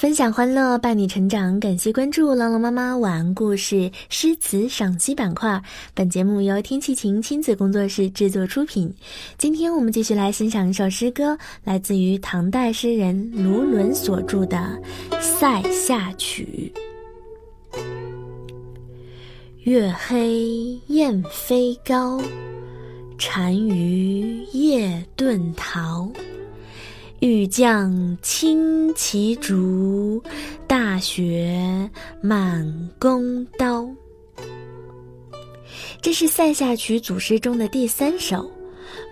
分享欢乐，伴你成长。感谢关注朗朗妈妈晚安故事诗词赏析板块。本节目由天气晴亲子工作室制作出品。今天我们继续来欣赏一首诗歌，来自于唐代诗人卢纶所著的《塞下曲》。月黑雁飞高，单于夜遁逃。欲将轻骑逐，大雪满弓刀。这是《塞下曲》组诗中的第三首。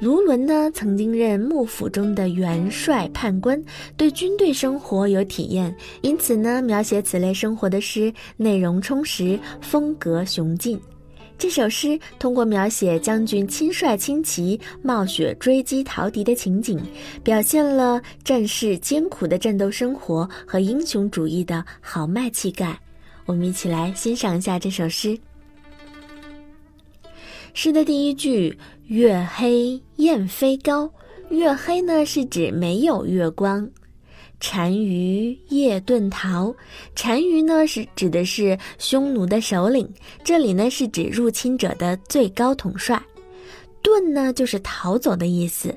卢纶呢，曾经任幕府中的元帅判官，对军队生活有体验，因此呢，描写此类生活的诗内容充实，风格雄劲。这首诗通过描写将军亲率轻骑冒雪追击逃敌的情景，表现了战士艰苦的战斗生活和英雄主义的豪迈气概。我们一起来欣赏一下这首诗。诗的第一句“月黑雁飞高”，月黑呢是指没有月光。单于夜遁逃，单于呢是指的是匈奴的首领，这里呢是指入侵者的最高统帅。遁呢就是逃走的意思。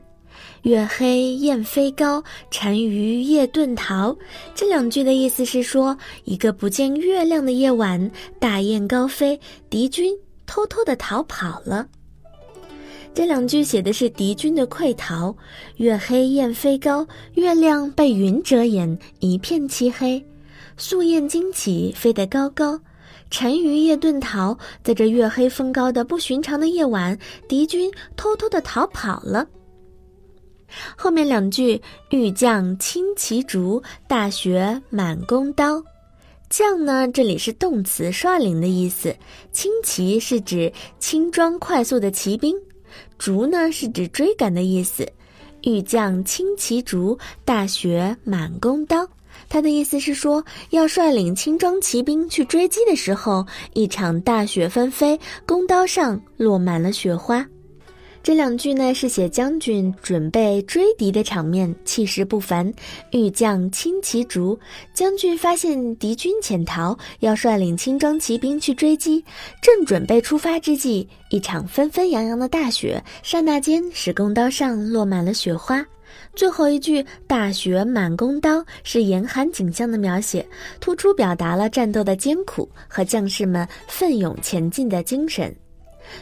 月黑雁飞高，单于夜遁逃。这两句的意思是说，一个不见月亮的夜晚，大雁高飞，敌军偷偷的逃跑了。这两句写的是敌军的溃逃。月黑雁飞高，月亮被云遮掩，一片漆黑。宿雁惊起，飞得高高。单于夜遁逃，在这月黑风高的不寻常的夜晚，敌军偷偷的逃跑了。后面两句，欲将轻骑逐，大雪满弓刀。将呢，这里是动词，率领的意思。轻骑是指轻装快速的骑兵。逐呢是指追赶的意思，欲将轻骑逐，大雪满弓刀。他的意思是说，要率领轻装骑兵去追击的时候，一场大雪纷飞，弓刀上落满了雪花。这两句呢是写将军准备追敌的场面，气势不凡。欲将轻骑逐，将军发现敌军潜逃，要率领轻装骑兵去追击。正准备出发之际，一场纷纷扬扬的大雪，刹那间使弓刀上落满了雪花。最后一句“大雪满弓刀”是严寒景象的描写，突出表达了战斗的艰苦和将士们奋勇前进的精神。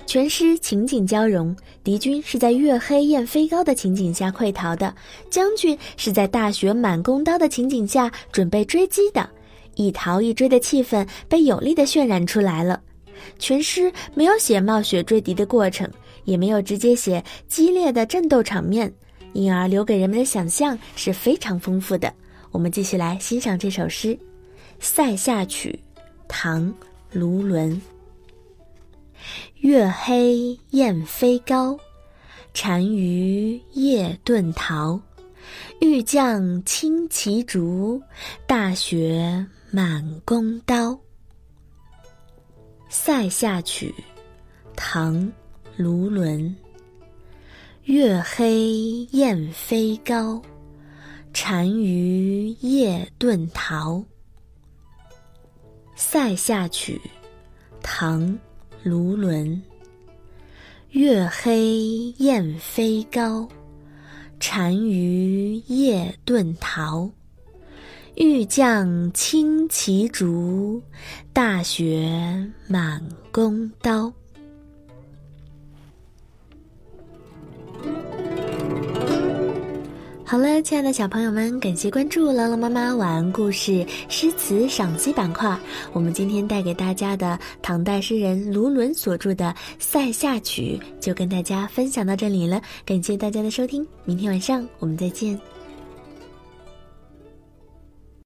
全诗情景交融，敌军是在月黑雁飞高的情景下溃逃的，将军是在大雪满弓刀的情景下准备追击的，一逃一追的气氛被有力的渲染出来了。全诗没有写冒雪追敌的过程，也没有直接写激烈的战斗场面，因而留给人们的想象是非常丰富的。我们继续来欣赏这首诗《塞下曲》，唐·卢纶。月黑雁飞高，单于夜遁逃。欲将轻骑逐，大雪满弓刀。《塞下曲》，唐·卢纶。月黑雁飞高，单于夜遁逃。《塞下曲》，唐。卢纶，月黑雁飞高，单于夜遁逃。欲将轻骑逐，大雪满弓刀。亲爱的小朋友们，感谢关注朗朗妈妈晚安故事诗词赏析板块。我们今天带给大家的唐代诗人卢纶所著的《塞下曲》，就跟大家分享到这里了。感谢大家的收听，明天晚上我们再见。